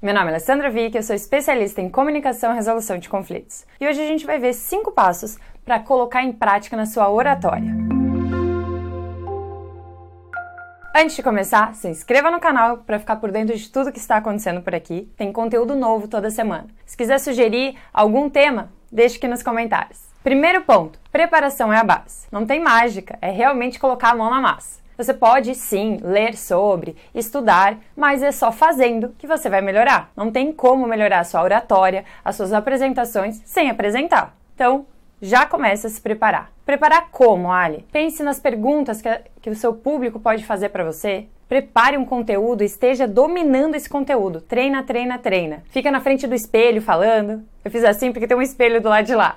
Meu nome é Alessandra Vick, eu sou especialista em comunicação e resolução de conflitos. E hoje a gente vai ver cinco passos para colocar em prática na sua oratória. Antes de começar, se inscreva no canal para ficar por dentro de tudo que está acontecendo por aqui. Tem conteúdo novo toda semana. Se quiser sugerir algum tema, deixe aqui nos comentários. Primeiro ponto: preparação é a base. Não tem mágica, é realmente colocar a mão na massa. Você pode sim ler sobre, estudar, mas é só fazendo que você vai melhorar. Não tem como melhorar a sua oratória, as suas apresentações sem apresentar. Então, já comece a se preparar. Preparar como, Ali? Pense nas perguntas que, que o seu público pode fazer para você. Prepare um conteúdo esteja dominando esse conteúdo. Treina, treina, treina. Fica na frente do espelho falando. Eu fiz assim porque tem um espelho do lado de lá.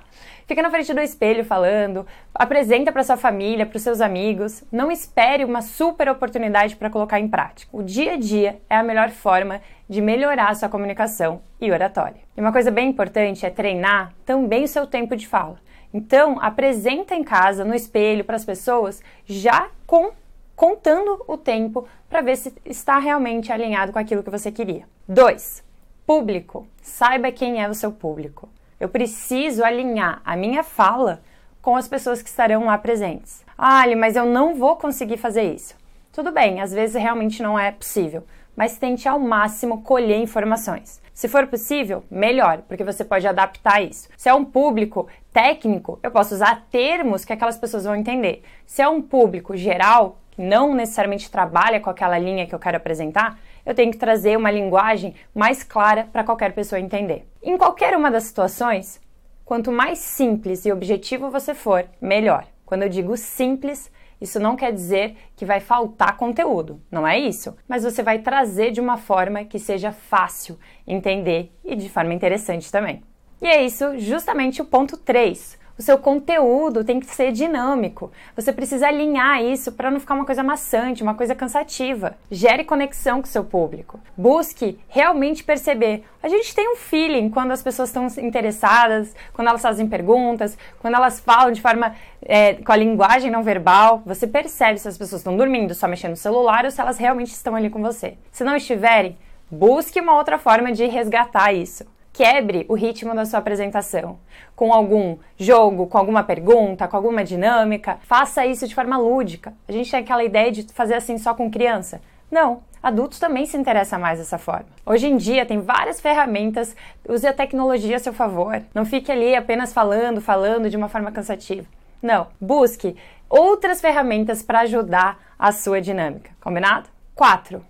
Fica na frente do espelho falando, apresenta para sua família, para os seus amigos. Não espere uma super oportunidade para colocar em prática. O dia a dia é a melhor forma de melhorar a sua comunicação e oratória. E uma coisa bem importante é treinar também o seu tempo de fala. Então, apresenta em casa, no espelho, para as pessoas, já com contando o tempo para ver se está realmente alinhado com aquilo que você queria. 2. Público. Saiba quem é o seu público. Eu preciso alinhar a minha fala com as pessoas que estarão lá presentes. Ah, mas eu não vou conseguir fazer isso. Tudo bem, às vezes realmente não é possível, mas tente ao máximo colher informações. Se for possível, melhor, porque você pode adaptar isso. Se é um público técnico, eu posso usar termos que aquelas pessoas vão entender. Se é um público geral, que não necessariamente trabalha com aquela linha que eu quero apresentar, eu tenho que trazer uma linguagem mais clara para qualquer pessoa entender. Em qualquer uma das situações, quanto mais simples e objetivo você for, melhor. Quando eu digo simples, isso não quer dizer que vai faltar conteúdo, não é isso, mas você vai trazer de uma forma que seja fácil entender e de forma interessante também. E é isso justamente o ponto 3 o seu conteúdo tem que ser dinâmico. Você precisa alinhar isso para não ficar uma coisa maçante, uma coisa cansativa. Gere conexão com o seu público. Busque realmente perceber. A gente tem um feeling quando as pessoas estão interessadas, quando elas fazem perguntas, quando elas falam de forma é, com a linguagem não verbal. Você percebe se as pessoas estão dormindo, só mexendo no celular ou se elas realmente estão ali com você. Se não estiverem, busque uma outra forma de resgatar isso. Quebre o ritmo da sua apresentação com algum jogo, com alguma pergunta, com alguma dinâmica. Faça isso de forma lúdica. A gente tem aquela ideia de fazer assim só com criança. Não, adultos também se interessam mais dessa forma. Hoje em dia tem várias ferramentas, use a tecnologia a seu favor. Não fique ali apenas falando, falando de uma forma cansativa. Não, busque outras ferramentas para ajudar a sua dinâmica. Combinado? 4.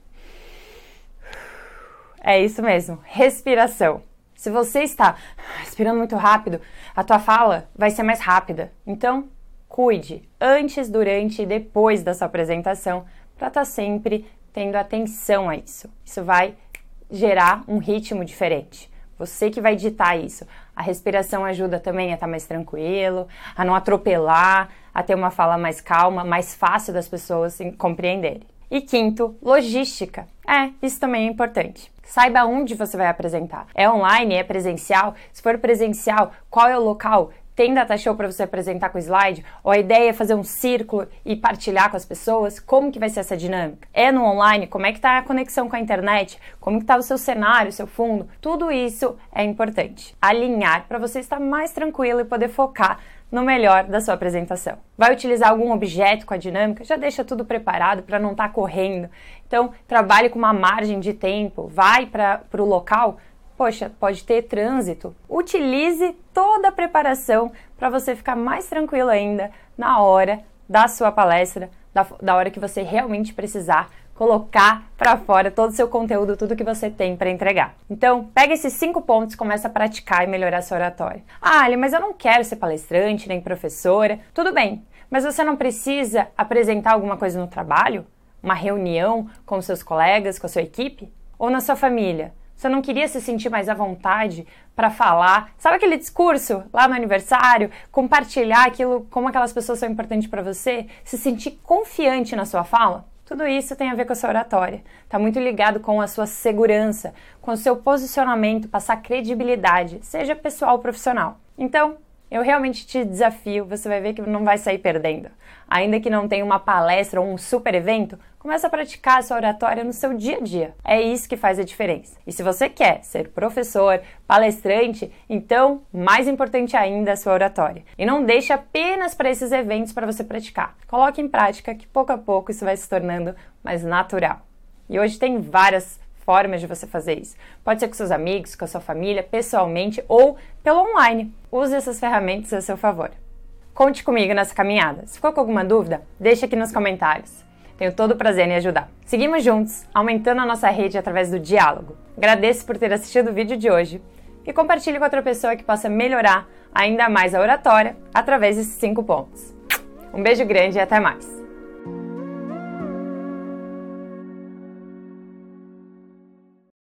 É isso mesmo, respiração. Se você está respirando muito rápido, a tua fala vai ser mais rápida. Então, cuide antes, durante e depois da sua apresentação para estar tá sempre tendo atenção a isso. Isso vai gerar um ritmo diferente. Você que vai ditar isso. A respiração ajuda também a estar tá mais tranquilo, a não atropelar, a ter uma fala mais calma, mais fácil das pessoas compreenderem. E quinto, logística. É, isso também é importante. Saiba onde você vai apresentar. É online? É presencial? Se for presencial, qual é o local? Tem data show para você apresentar com slide? Ou a ideia é fazer um círculo e partilhar com as pessoas? Como que vai ser essa dinâmica? É no online? Como é que está a conexão com a internet? Como que está o seu cenário, seu fundo? Tudo isso é importante. Alinhar para você estar mais tranquilo e poder focar no melhor da sua apresentação. Vai utilizar algum objeto com a dinâmica? Já deixa tudo preparado para não estar tá correndo. Então, trabalhe com uma margem de tempo, vai para o local. Poxa, pode ter trânsito. Utilize toda a preparação para você ficar mais tranquilo ainda na hora da sua palestra, da, da hora que você realmente precisar colocar para fora todo o seu conteúdo, tudo que você tem para entregar. Então, pega esses cinco pontos, começa a praticar e melhorar seu oratório. Ah, Ali, mas eu não quero ser palestrante nem professora. Tudo bem, mas você não precisa apresentar alguma coisa no trabalho? Uma reunião com seus colegas, com a sua equipe? Ou na sua família? Você não queria se sentir mais à vontade para falar? Sabe aquele discurso lá no aniversário? Compartilhar aquilo, como aquelas pessoas são importantes para você? Se sentir confiante na sua fala? Tudo isso tem a ver com a sua oratória. Está muito ligado com a sua segurança, com o seu posicionamento, passar credibilidade, seja pessoal ou profissional. Então, Eu realmente te desafio, você vai ver que não vai sair perdendo. Ainda que não tenha uma palestra ou um super evento, comece a praticar a sua oratória no seu dia a dia. É isso que faz a diferença. E se você quer ser professor, palestrante, então, mais importante ainda, a sua oratória. E não deixe apenas para esses eventos para você praticar. Coloque em prática que pouco a pouco isso vai se tornando mais natural. E hoje tem várias formas de você fazer isso. Pode ser com seus amigos, com a sua família, pessoalmente ou pelo online. Use essas ferramentas a seu favor. Conte comigo nessa caminhada. Se ficou com alguma dúvida, deixe aqui nos comentários. Tenho todo o prazer em ajudar. Seguimos juntos, aumentando a nossa rede através do diálogo. Agradeço por ter assistido o vídeo de hoje e compartilhe com outra pessoa que possa melhorar ainda mais a oratória através desses cinco pontos. Um beijo grande e até mais!